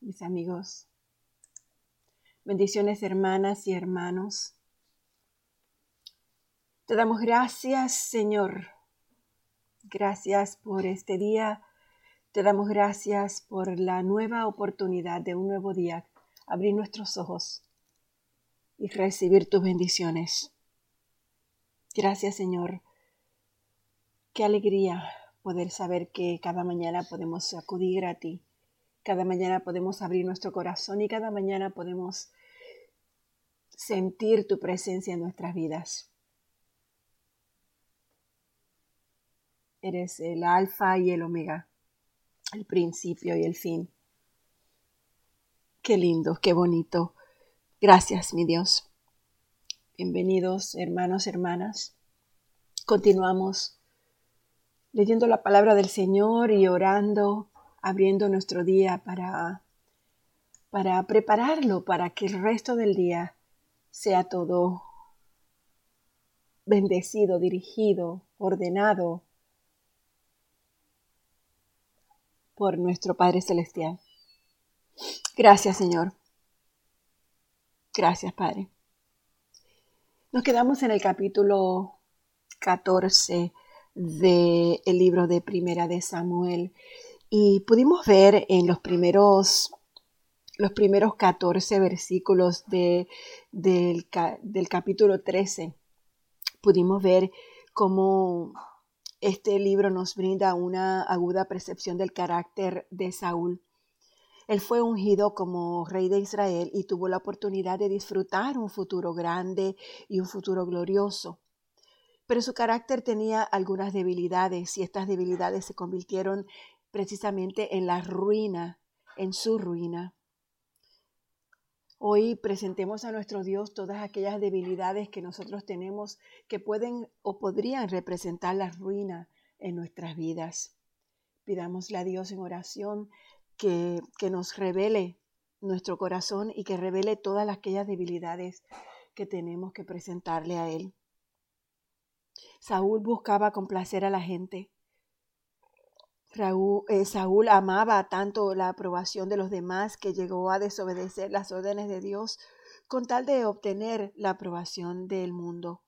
Mis amigos. Bendiciones, hermanas y hermanos. Te damos gracias, Señor. Gracias por este día. Te damos gracias por la nueva oportunidad de un nuevo día. Abrir nuestros ojos y recibir tus bendiciones. Gracias, Señor. Qué alegría poder saber que cada mañana podemos acudir a ti, cada mañana podemos abrir nuestro corazón y cada mañana podemos sentir tu presencia en nuestras vidas. Eres el alfa y el omega, el principio y el fin. Qué lindo, qué bonito. Gracias, mi Dios. Bienvenidos, hermanos, hermanas. Continuamos leyendo la palabra del Señor y orando, abriendo nuestro día para, para prepararlo, para que el resto del día sea todo bendecido, dirigido, ordenado por nuestro Padre Celestial. Gracias, Señor. Gracias, Padre. Nos quedamos en el capítulo 14 del libro de Primera de Samuel y pudimos ver en los primeros los primeros 14 versículos de, del, del capítulo 13, pudimos ver cómo este libro nos brinda una aguda percepción del carácter de Saúl. Él fue ungido como rey de Israel y tuvo la oportunidad de disfrutar un futuro grande y un futuro glorioso. Pero su carácter tenía algunas debilidades y estas debilidades se convirtieron precisamente en la ruina, en su ruina. Hoy presentemos a nuestro Dios todas aquellas debilidades que nosotros tenemos que pueden o podrían representar la ruina en nuestras vidas. Pidámosle a Dios en oración que, que nos revele nuestro corazón y que revele todas aquellas debilidades que tenemos que presentarle a Él. Saúl buscaba complacer a la gente. Eh, Saúl amaba tanto la aprobación de los demás que llegó a desobedecer las órdenes de Dios con tal de obtener la aprobación del mundo.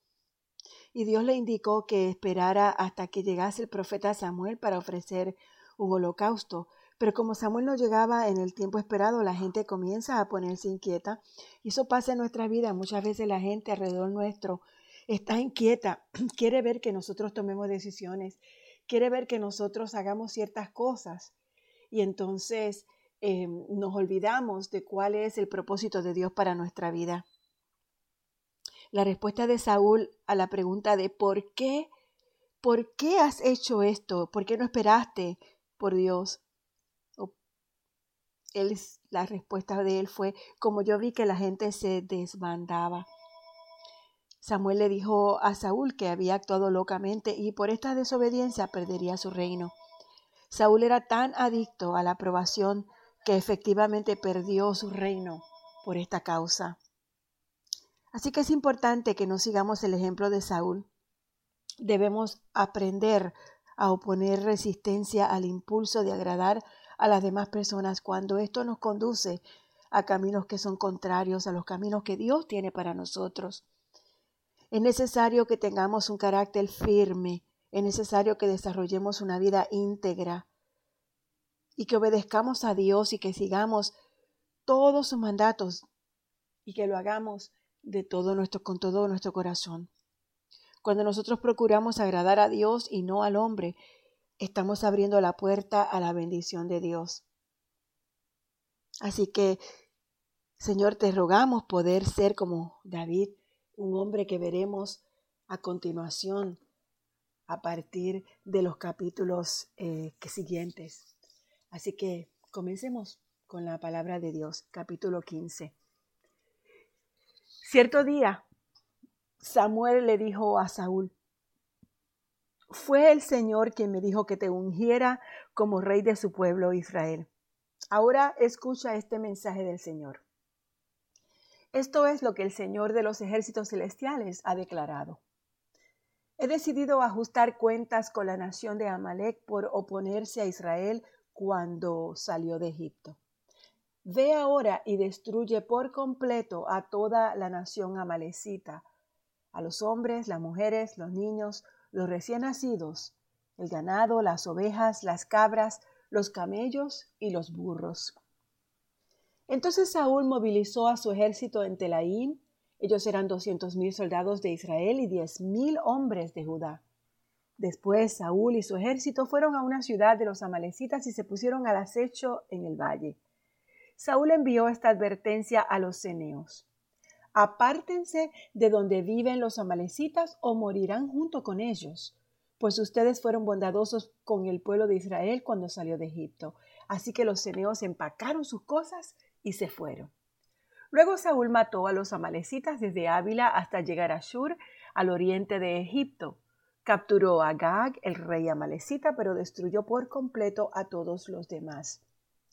Y Dios le indicó que esperara hasta que llegase el profeta Samuel para ofrecer un holocausto. Pero como Samuel no llegaba en el tiempo esperado, la gente comienza a ponerse inquieta. Y eso pasa en nuestra vida. Muchas veces la gente alrededor nuestro está inquieta, quiere ver que nosotros tomemos decisiones, quiere ver que nosotros hagamos ciertas cosas. Y entonces em, nos olvidamos de cuál es el propósito de Dios para nuestra vida. La respuesta de Saúl a la pregunta de ¿por qué? ¿Por qué has hecho esto? ¿Por qué no esperaste por Dios? la respuesta de él fue, como yo vi que la gente se desbandaba. Samuel le dijo a Saúl que había actuado locamente y por esta desobediencia perdería su reino. Saúl era tan adicto a la aprobación que efectivamente perdió su reino por esta causa. Así que es importante que no sigamos el ejemplo de Saúl. Debemos aprender a oponer resistencia al impulso de agradar a las demás personas cuando esto nos conduce a caminos que son contrarios a los caminos que Dios tiene para nosotros. Es necesario que tengamos un carácter firme, es necesario que desarrollemos una vida íntegra y que obedezcamos a Dios y que sigamos todos sus mandatos y que lo hagamos de todo nuestro con todo nuestro corazón. Cuando nosotros procuramos agradar a Dios y no al hombre, estamos abriendo la puerta a la bendición de Dios. Así que, Señor, te rogamos poder ser como David, un hombre que veremos a continuación a partir de los capítulos eh, siguientes. Así que comencemos con la palabra de Dios, capítulo 15. Cierto día, Samuel le dijo a Saúl, fue el Señor quien me dijo que te ungiera como rey de su pueblo Israel. Ahora escucha este mensaje del Señor. Esto es lo que el Señor de los ejércitos celestiales ha declarado. He decidido ajustar cuentas con la nación de Amalek por oponerse a Israel cuando salió de Egipto. Ve ahora y destruye por completo a toda la nación amalecita, a los hombres, las mujeres, los niños, los recién nacidos, el ganado, las ovejas, las cabras, los camellos y los burros. Entonces Saúl movilizó a su ejército en Telaín. Ellos eran doscientos mil soldados de Israel y diez mil hombres de Judá. Después Saúl y su ejército fueron a una ciudad de los amalecitas y se pusieron al acecho en el valle. Saúl envió esta advertencia a los ceneos. Apártense de donde viven los amalecitas o morirán junto con ellos pues ustedes fueron bondadosos con el pueblo de Israel cuando salió de Egipto. Así que los ceneos empacaron sus cosas y se fueron. Luego Saúl mató a los amalecitas desde Ávila hasta llegar a Shur, al oriente de Egipto. Capturó a Gag, el rey amalecita, pero destruyó por completo a todos los demás.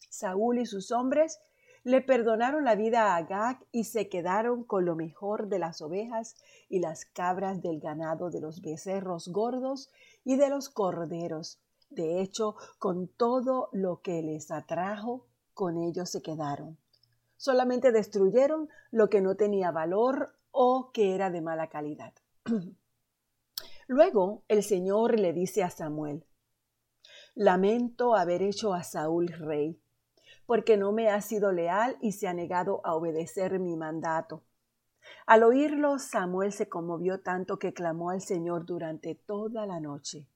Saúl y sus hombres le perdonaron la vida a Agag y se quedaron con lo mejor de las ovejas y las cabras del ganado de los becerros gordos y de los corderos. De hecho, con todo lo que les atrajo, con ellos se quedaron. Solamente destruyeron lo que no tenía valor o que era de mala calidad. Luego el Señor le dice a Samuel, Lamento haber hecho a Saúl rey porque no me ha sido leal y se ha negado a obedecer mi mandato. Al oírlo, Samuel se conmovió tanto que clamó al Señor durante toda la noche.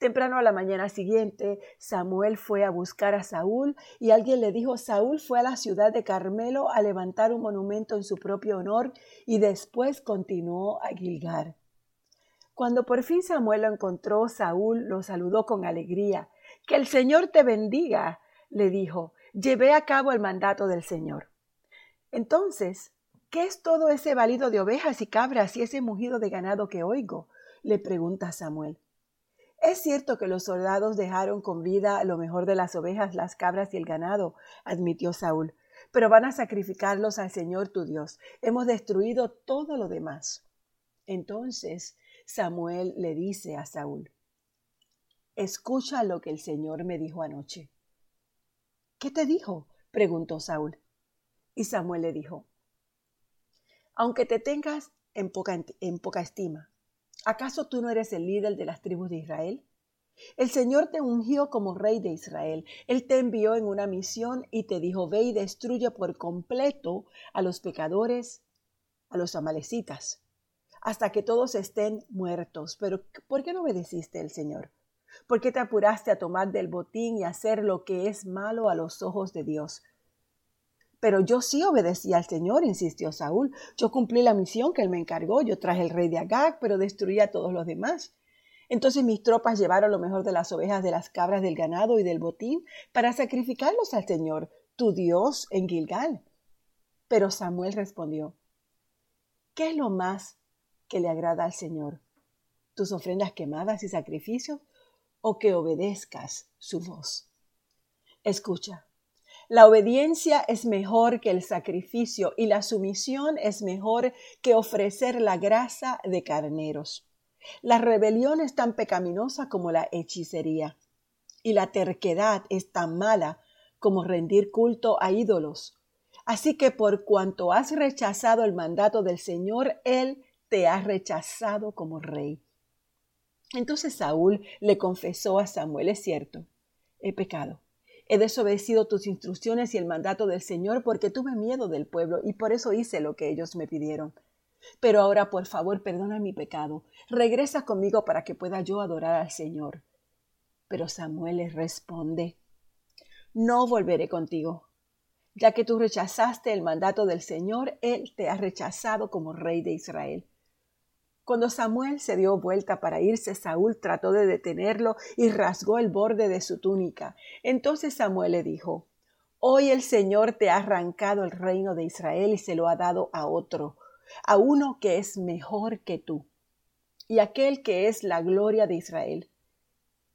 Temprano a la mañana siguiente, Samuel fue a buscar a Saúl y alguien le dijo, Saúl fue a la ciudad de Carmelo a levantar un monumento en su propio honor y después continuó a Gilgar. Cuando por fin Samuel lo encontró, Saúl lo saludó con alegría. Que el Señor te bendiga, le dijo, llevé a cabo el mandato del Señor. Entonces, ¿qué es todo ese balido de ovejas y cabras y ese mugido de ganado que oigo? le pregunta Samuel. Es cierto que los soldados dejaron con vida lo mejor de las ovejas, las cabras y el ganado, admitió Saúl, pero van a sacrificarlos al Señor tu Dios. Hemos destruido todo lo demás. Entonces Samuel le dice a Saúl, Escucha lo que el Señor me dijo anoche. ¿Qué te dijo? preguntó Saúl. Y Samuel le dijo, aunque te tengas en poca, en poca estima, ¿acaso tú no eres el líder de las tribus de Israel? El Señor te ungió como rey de Israel. Él te envió en una misión y te dijo, ve y destruye por completo a los pecadores, a los amalecitas, hasta que todos estén muertos. Pero ¿por qué no obedeciste el Señor? ¿Por qué te apuraste a tomar del botín y hacer lo que es malo a los ojos de Dios? Pero yo sí obedecí al Señor, insistió Saúl. Yo cumplí la misión que él me encargó. Yo traje el rey de Agag, pero destruí a todos los demás. Entonces mis tropas llevaron lo mejor de las ovejas, de las cabras, del ganado y del botín para sacrificarlos al Señor, tu Dios, en Gilgal. Pero Samuel respondió, ¿qué es lo más que le agrada al Señor? ¿Tus ofrendas quemadas y sacrificios? o que obedezcas su voz. Escucha, la obediencia es mejor que el sacrificio y la sumisión es mejor que ofrecer la grasa de carneros. La rebelión es tan pecaminosa como la hechicería y la terquedad es tan mala como rendir culto a ídolos. Así que por cuanto has rechazado el mandato del Señor, Él te ha rechazado como rey. Entonces Saúl le confesó a Samuel, es cierto, he pecado. He desobedecido tus instrucciones y el mandato del Señor porque tuve miedo del pueblo y por eso hice lo que ellos me pidieron. Pero ahora, por favor, perdona mi pecado. Regresa conmigo para que pueda yo adorar al Señor. Pero Samuel le responde, No volveré contigo. Ya que tú rechazaste el mandato del Señor, Él te ha rechazado como rey de Israel. Cuando Samuel se dio vuelta para irse, Saúl trató de detenerlo y rasgó el borde de su túnica. Entonces Samuel le dijo, Hoy el Señor te ha arrancado el reino de Israel y se lo ha dado a otro, a uno que es mejor que tú, y aquel que es la gloria de Israel.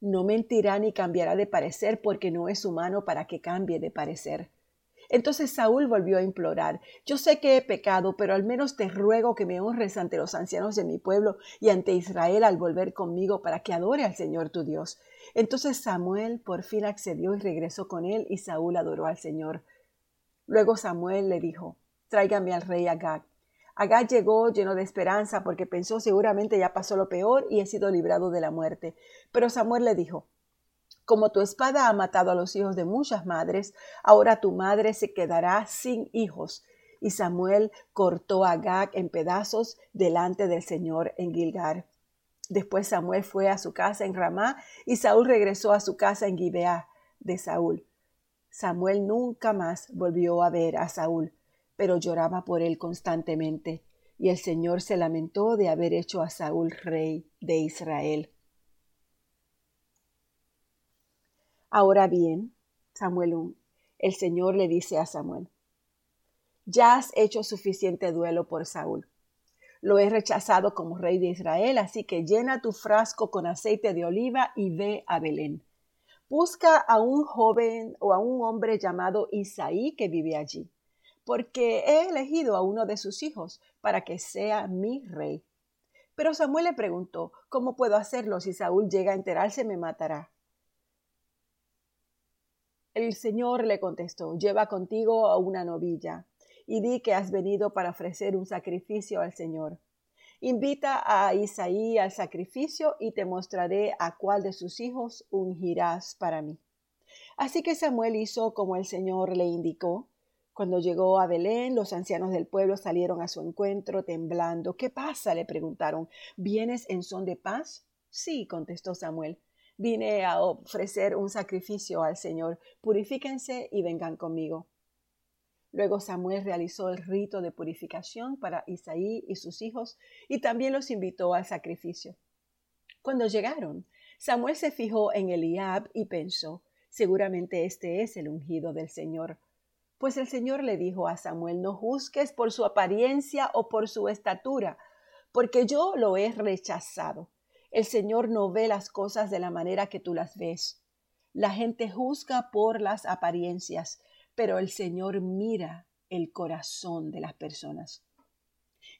No mentirá ni cambiará de parecer porque no es humano para que cambie de parecer. Entonces Saúl volvió a implorar, Yo sé que he pecado, pero al menos te ruego que me honres ante los ancianos de mi pueblo y ante Israel al volver conmigo para que adore al Señor tu Dios. Entonces Samuel por fin accedió y regresó con él y Saúl adoró al Señor. Luego Samuel le dijo, tráigame al rey Agag. Agag llegó lleno de esperanza porque pensó seguramente ya pasó lo peor y he sido librado de la muerte. Pero Samuel le dijo, como tu espada ha matado a los hijos de muchas madres, ahora tu madre se quedará sin hijos. Y Samuel cortó a Agag en pedazos delante del Señor en Gilgar. Después Samuel fue a su casa en Ramá y Saúl regresó a su casa en Gibeá de Saúl. Samuel nunca más volvió a ver a Saúl, pero lloraba por él constantemente, y el Señor se lamentó de haber hecho a Saúl rey de Israel. Ahora bien, Samuel, el Señor le dice a Samuel, ya has hecho suficiente duelo por Saúl. Lo he rechazado como rey de Israel, así que llena tu frasco con aceite de oliva y ve a Belén. Busca a un joven o a un hombre llamado Isaí que vive allí, porque he elegido a uno de sus hijos para que sea mi rey. Pero Samuel le preguntó, ¿cómo puedo hacerlo? Si Saúl llega a enterarse, me matará. El Señor le contestó, lleva contigo a una novilla y di que has venido para ofrecer un sacrificio al Señor. Invita a Isaí al sacrificio y te mostraré a cuál de sus hijos ungirás para mí. Así que Samuel hizo como el Señor le indicó. Cuando llegó a Belén, los ancianos del pueblo salieron a su encuentro temblando. ¿Qué pasa? le preguntaron. ¿Vienes en son de paz? Sí, contestó Samuel. Vine a ofrecer un sacrificio al Señor. Purifíquense y vengan conmigo. Luego Samuel realizó el rito de purificación para Isaí y sus hijos y también los invitó al sacrificio. Cuando llegaron, Samuel se fijó en Eliab y pensó, seguramente este es el ungido del Señor. Pues el Señor le dijo a Samuel, no juzgues por su apariencia o por su estatura, porque yo lo he rechazado. El Señor no ve las cosas de la manera que tú las ves. La gente juzga por las apariencias, pero el Señor mira el corazón de las personas.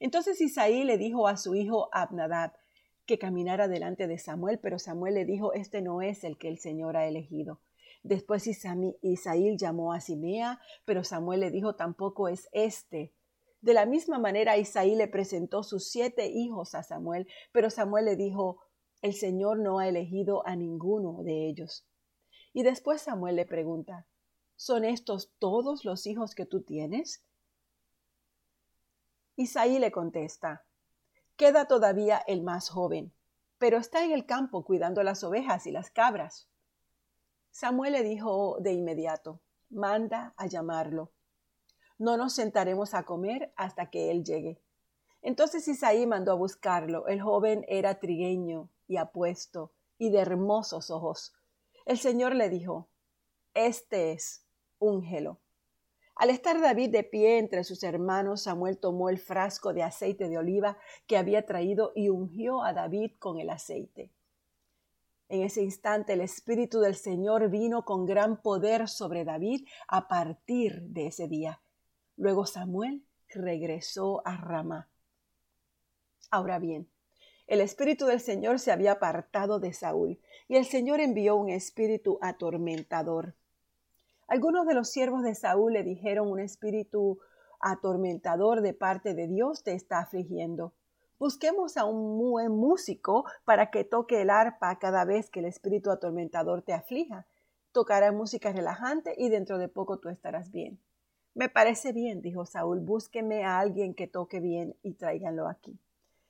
Entonces Isaí le dijo a su hijo Abnadab que caminara delante de Samuel, pero Samuel le dijo, este no es el que el Señor ha elegido. Después Isaí llamó a Simea, pero Samuel le dijo, tampoco es este. De la misma manera Isaí le presentó sus siete hijos a Samuel, pero Samuel le dijo, el Señor no ha elegido a ninguno de ellos. Y después Samuel le pregunta, ¿Son estos todos los hijos que tú tienes? Isaí le contesta, Queda todavía el más joven, pero está en el campo cuidando las ovejas y las cabras. Samuel le dijo de inmediato, Manda a llamarlo. No nos sentaremos a comer hasta que él llegue. Entonces Isaí mandó a buscarlo. El joven era trigueño y apuesto y de hermosos ojos. El Señor le dijo, Este es, úngelo. Al estar David de pie entre sus hermanos, Samuel tomó el frasco de aceite de oliva que había traído y ungió a David con el aceite. En ese instante el Espíritu del Señor vino con gran poder sobre David a partir de ese día. Luego Samuel regresó a Ramá. Ahora bien, el Espíritu del Señor se había apartado de Saúl y el Señor envió un espíritu atormentador algunos de los siervos de Saúl le dijeron un espíritu atormentador de parte de Dios te está afligiendo. Busquemos a un buen músico para que toque el arpa cada vez que el espíritu atormentador te aflija. Tocará música relajante y dentro de poco tú estarás bien. Me parece bien, dijo Saúl, búsqueme a alguien que toque bien y tráiganlo aquí.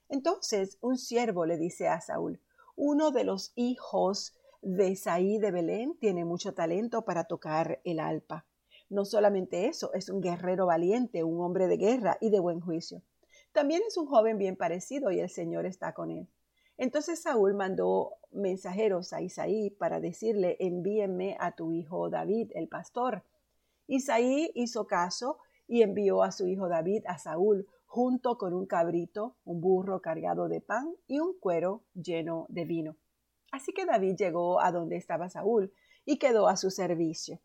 Entonces un siervo le dice a Saúl, uno de los hijos de Isaí de Belén tiene mucho talento para tocar el alpa. No solamente eso, es un guerrero valiente, un hombre de guerra y de buen juicio. También es un joven bien parecido y el Señor está con él. Entonces Saúl mandó mensajeros a Isaí para decirle, envíenme a tu hijo David, el pastor. Isaí hizo caso y envió a su hijo David a Saúl junto con un cabrito, un burro cargado de pan y un cuero lleno de vino. Así que David llegó a donde estaba Saúl y quedó a su servicio.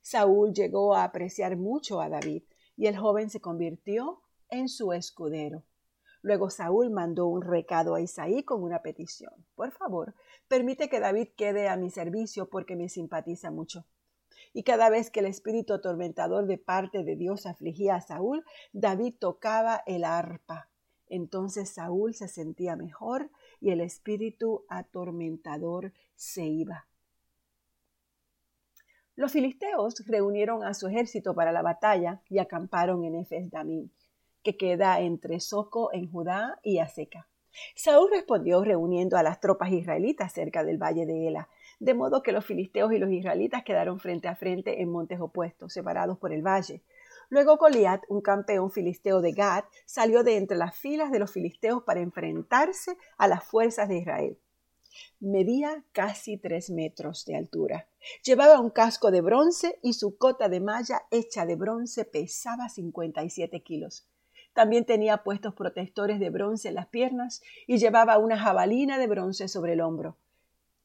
Saúl llegó a apreciar mucho a David y el joven se convirtió en su escudero. Luego Saúl mandó un recado a Isaí con una petición. Por favor, permite que David quede a mi servicio porque me simpatiza mucho. Y cada vez que el espíritu atormentador de parte de Dios afligía a Saúl, David tocaba el arpa. Entonces Saúl se sentía mejor y el espíritu atormentador se iba. Los filisteos reunieron a su ejército para la batalla y acamparon en Efes que queda entre Soco en Judá y Aseca. Saúl respondió reuniendo a las tropas israelitas cerca del valle de Ela, de modo que los filisteos y los israelitas quedaron frente a frente en montes opuestos, separados por el valle. Luego Goliat, un campeón filisteo de Gad, salió de entre las filas de los filisteos para enfrentarse a las fuerzas de Israel. Medía casi tres metros de altura. Llevaba un casco de bronce y su cota de malla hecha de bronce pesaba 57 kilos. También tenía puestos protectores de bronce en las piernas y llevaba una jabalina de bronce sobre el hombro.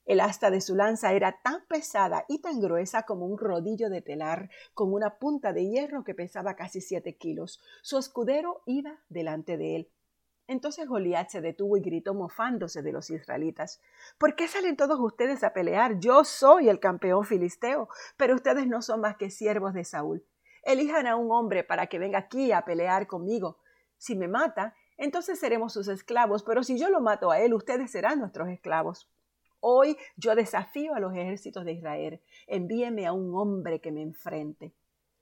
El asta de su lanza era tan pesada y tan gruesa como un rodillo de telar, con una punta de hierro que pesaba casi siete kilos. Su escudero iba delante de él. Entonces Goliat se detuvo y gritó mofándose de los israelitas. ¿Por qué salen todos ustedes a pelear? Yo soy el campeón filisteo, pero ustedes no son más que siervos de Saúl. Elijan a un hombre para que venga aquí a pelear conmigo. Si me mata, entonces seremos sus esclavos, pero si yo lo mato a él, ustedes serán nuestros esclavos. Hoy yo desafío a los ejércitos de Israel. Envíeme a un hombre que me enfrente.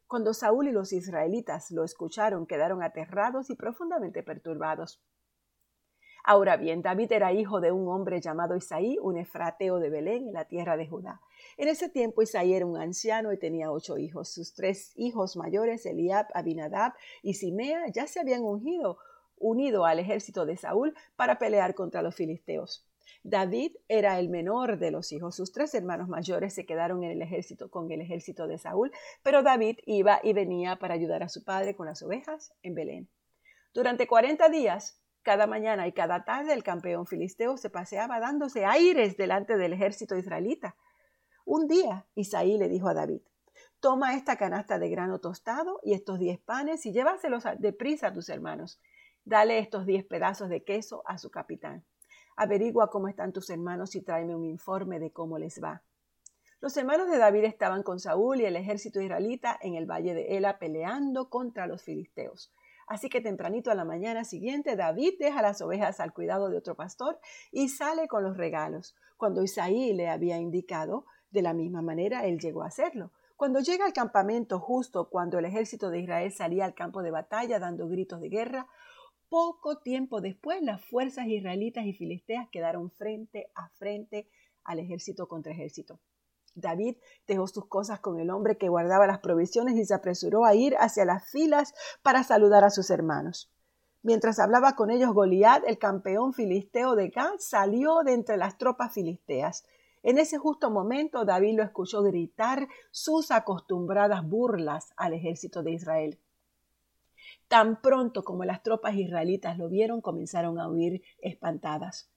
Cuando Saúl y los israelitas lo escucharon, quedaron aterrados y profundamente perturbados. Ahora bien, David era hijo de un hombre llamado Isaí, un efrateo de Belén, en la tierra de Judá. En ese tiempo Isaí era un anciano y tenía ocho hijos. Sus tres hijos mayores, Eliab, Abinadab y Simea, ya se habían ungido, unido al ejército de Saúl para pelear contra los filisteos. David era el menor de los hijos. Sus tres hermanos mayores se quedaron en el ejército con el ejército de Saúl, pero David iba y venía para ayudar a su padre con las ovejas en Belén. Durante cuarenta días cada mañana y cada tarde el campeón filisteo se paseaba dándose aires delante del ejército israelita. Un día Isaí le dijo a David, toma esta canasta de grano tostado y estos diez panes y llévaselos deprisa a tus hermanos. Dale estos diez pedazos de queso a su capitán. Averigua cómo están tus hermanos y tráeme un informe de cómo les va. Los hermanos de David estaban con Saúl y el ejército israelita en el valle de Ela peleando contra los filisteos. Así que tempranito a la mañana siguiente David deja las ovejas al cuidado de otro pastor y sale con los regalos. Cuando Isaí le había indicado, de la misma manera él llegó a hacerlo. Cuando llega al campamento justo cuando el ejército de Israel salía al campo de batalla dando gritos de guerra, poco tiempo después las fuerzas israelitas y filisteas quedaron frente a frente al ejército contra ejército. David dejó sus cosas con el hombre que guardaba las provisiones y se apresuró a ir hacia las filas para saludar a sus hermanos. Mientras hablaba con ellos, Goliat, el campeón filisteo de Gad, salió de entre las tropas filisteas. En ese justo momento, David lo escuchó gritar sus acostumbradas burlas al ejército de Israel. Tan pronto como las tropas israelitas lo vieron, comenzaron a huir espantadas.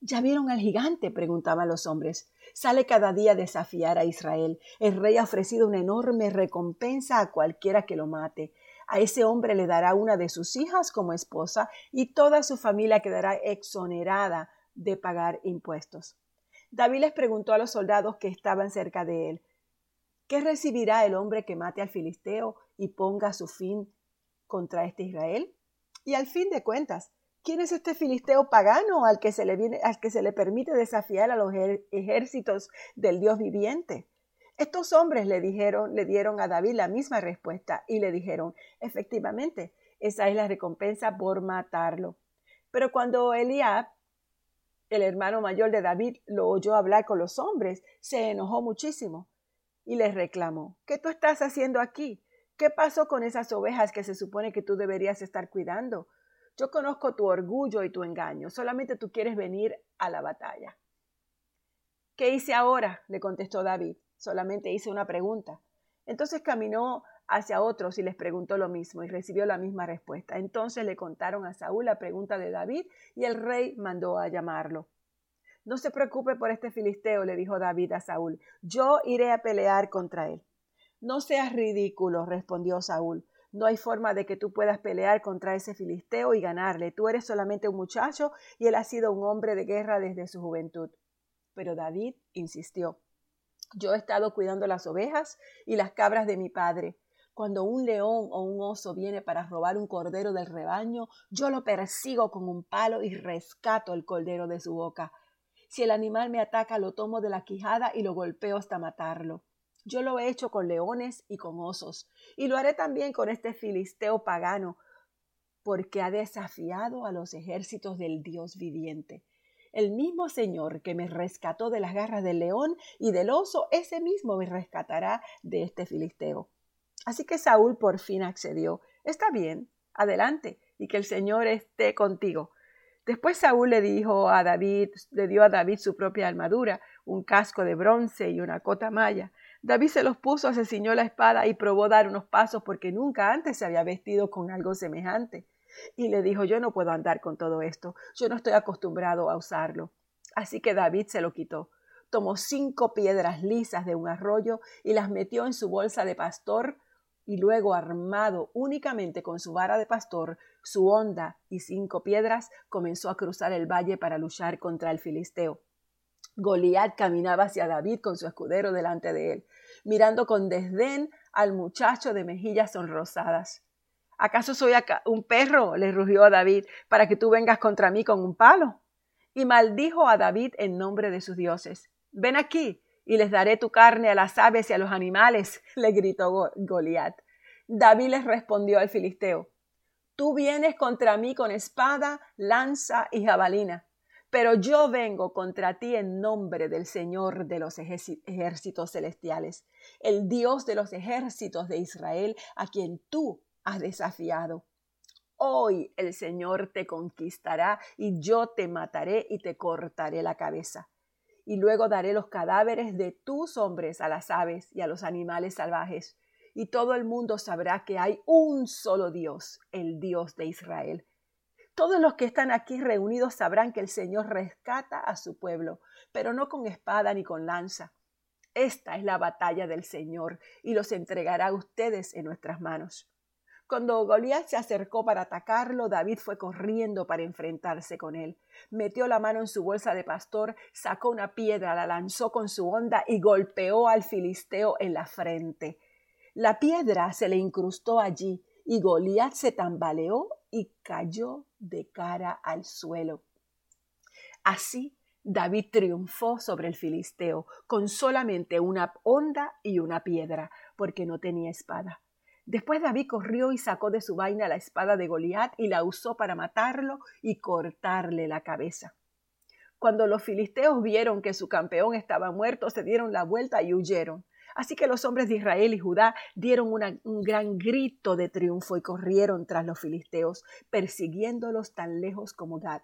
¿Ya vieron al gigante? preguntaban los hombres. Sale cada día a desafiar a Israel. El rey ha ofrecido una enorme recompensa a cualquiera que lo mate. A ese hombre le dará una de sus hijas como esposa y toda su familia quedará exonerada de pagar impuestos. David les preguntó a los soldados que estaban cerca de él, ¿qué recibirá el hombre que mate al filisteo y ponga su fin contra este Israel? Y al fin de cuentas, ¿Quién es este filisteo pagano al que se le, viene, al que se le permite desafiar a los ejércitos del Dios viviente? Estos hombres le dijeron, le dieron a David la misma respuesta y le dijeron, efectivamente, esa es la recompensa por matarlo. Pero cuando Eliab, el hermano mayor de David, lo oyó hablar con los hombres, se enojó muchísimo y les reclamó, ¿qué tú estás haciendo aquí? ¿Qué pasó con esas ovejas que se supone que tú deberías estar cuidando? Yo conozco tu orgullo y tu engaño, solamente tú quieres venir a la batalla. ¿Qué hice ahora? le contestó David. Solamente hice una pregunta. Entonces caminó hacia otros y les preguntó lo mismo y recibió la misma respuesta. Entonces le contaron a Saúl la pregunta de David y el rey mandó a llamarlo. No se preocupe por este filisteo, le dijo David a Saúl. Yo iré a pelear contra él. No seas ridículo, respondió Saúl. No hay forma de que tú puedas pelear contra ese filisteo y ganarle. Tú eres solamente un muchacho y él ha sido un hombre de guerra desde su juventud. Pero David insistió. Yo he estado cuidando las ovejas y las cabras de mi padre. Cuando un león o un oso viene para robar un cordero del rebaño, yo lo persigo con un palo y rescato el cordero de su boca. Si el animal me ataca, lo tomo de la quijada y lo golpeo hasta matarlo. Yo lo he hecho con leones y con osos, y lo haré también con este filisteo pagano, porque ha desafiado a los ejércitos del Dios viviente. El mismo Señor que me rescató de las garras del león y del oso, ese mismo me rescatará de este filisteo. Así que Saúl por fin accedió. Está bien, adelante, y que el Señor esté contigo. Después Saúl le dijo a David, le dio a David su propia armadura, un casco de bronce y una cota malla. David se los puso, se ciñó la espada y probó dar unos pasos porque nunca antes se había vestido con algo semejante. Y le dijo, yo no puedo andar con todo esto, yo no estoy acostumbrado a usarlo. Así que David se lo quitó. Tomó cinco piedras lisas de un arroyo y las metió en su bolsa de pastor y luego armado únicamente con su vara de pastor, su honda y cinco piedras, comenzó a cruzar el valle para luchar contra el filisteo. Goliat caminaba hacia David con su escudero delante de él, mirando con desdén al muchacho de mejillas sonrosadas. ¿Acaso soy un perro? le rugió David, para que tú vengas contra mí con un palo. Y maldijo a David en nombre de sus dioses. Ven aquí, y les daré tu carne a las aves y a los animales, le gritó Goliat. David les respondió al filisteo, Tú vienes contra mí con espada, lanza y jabalina, pero yo vengo contra ti en nombre del Señor de los ejércitos celestiales, el Dios de los ejércitos de Israel, a quien tú has desafiado. Hoy el Señor te conquistará y yo te mataré y te cortaré la cabeza y luego daré los cadáveres de tus hombres a las aves y a los animales salvajes, y todo el mundo sabrá que hay un solo Dios, el Dios de Israel. Todos los que están aquí reunidos sabrán que el Señor rescata a su pueblo, pero no con espada ni con lanza. Esta es la batalla del Señor, y los entregará a ustedes en nuestras manos. Cuando Goliat se acercó para atacarlo, David fue corriendo para enfrentarse con él. Metió la mano en su bolsa de pastor, sacó una piedra, la lanzó con su honda y golpeó al filisteo en la frente. La piedra se le incrustó allí y Goliat se tambaleó y cayó de cara al suelo. Así David triunfó sobre el filisteo con solamente una honda y una piedra, porque no tenía espada. Después David corrió y sacó de su vaina la espada de Goliat y la usó para matarlo y cortarle la cabeza. Cuando los filisteos vieron que su campeón estaba muerto, se dieron la vuelta y huyeron. Así que los hombres de Israel y Judá dieron un gran grito de triunfo y corrieron tras los filisteos, persiguiéndolos tan lejos como Gad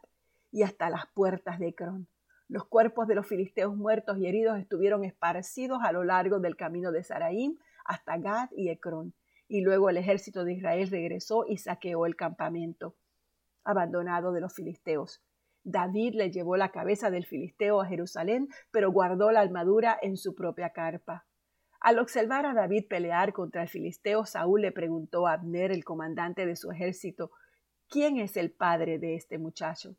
y hasta las puertas de Ecrón. Los cuerpos de los filisteos muertos y heridos estuvieron esparcidos a lo largo del camino de Saraim hasta Gad y Ecrón y luego el ejército de Israel regresó y saqueó el campamento abandonado de los filisteos. David le llevó la cabeza del filisteo a Jerusalén, pero guardó la armadura en su propia carpa. Al observar a David pelear contra el filisteo, Saúl le preguntó a Abner, el comandante de su ejército, ¿quién es el padre de este muchacho?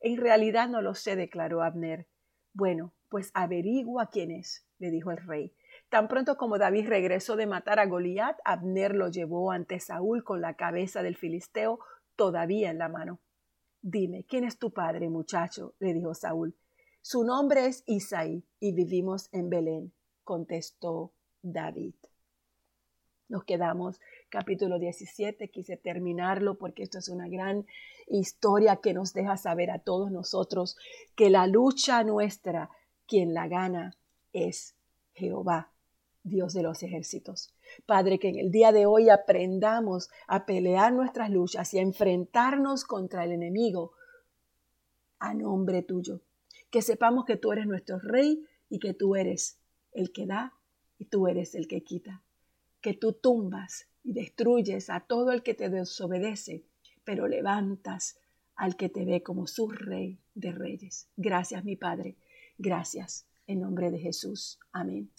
En realidad no lo sé, declaró Abner. Bueno, pues averigua quién es, le dijo el rey. Tan pronto como David regresó de matar a Goliat, Abner lo llevó ante Saúl con la cabeza del filisteo todavía en la mano. Dime, ¿quién es tu padre, muchacho? le dijo Saúl. Su nombre es Isaí y vivimos en Belén, contestó David. Nos quedamos capítulo 17, quise terminarlo porque esto es una gran historia que nos deja saber a todos nosotros que la lucha nuestra, quien la gana, es Jehová. Dios de los ejércitos. Padre, que en el día de hoy aprendamos a pelear nuestras luchas y a enfrentarnos contra el enemigo a nombre tuyo. Que sepamos que tú eres nuestro rey y que tú eres el que da y tú eres el que quita. Que tú tumbas y destruyes a todo el que te desobedece, pero levantas al que te ve como su rey de reyes. Gracias, mi Padre. Gracias. En nombre de Jesús. Amén.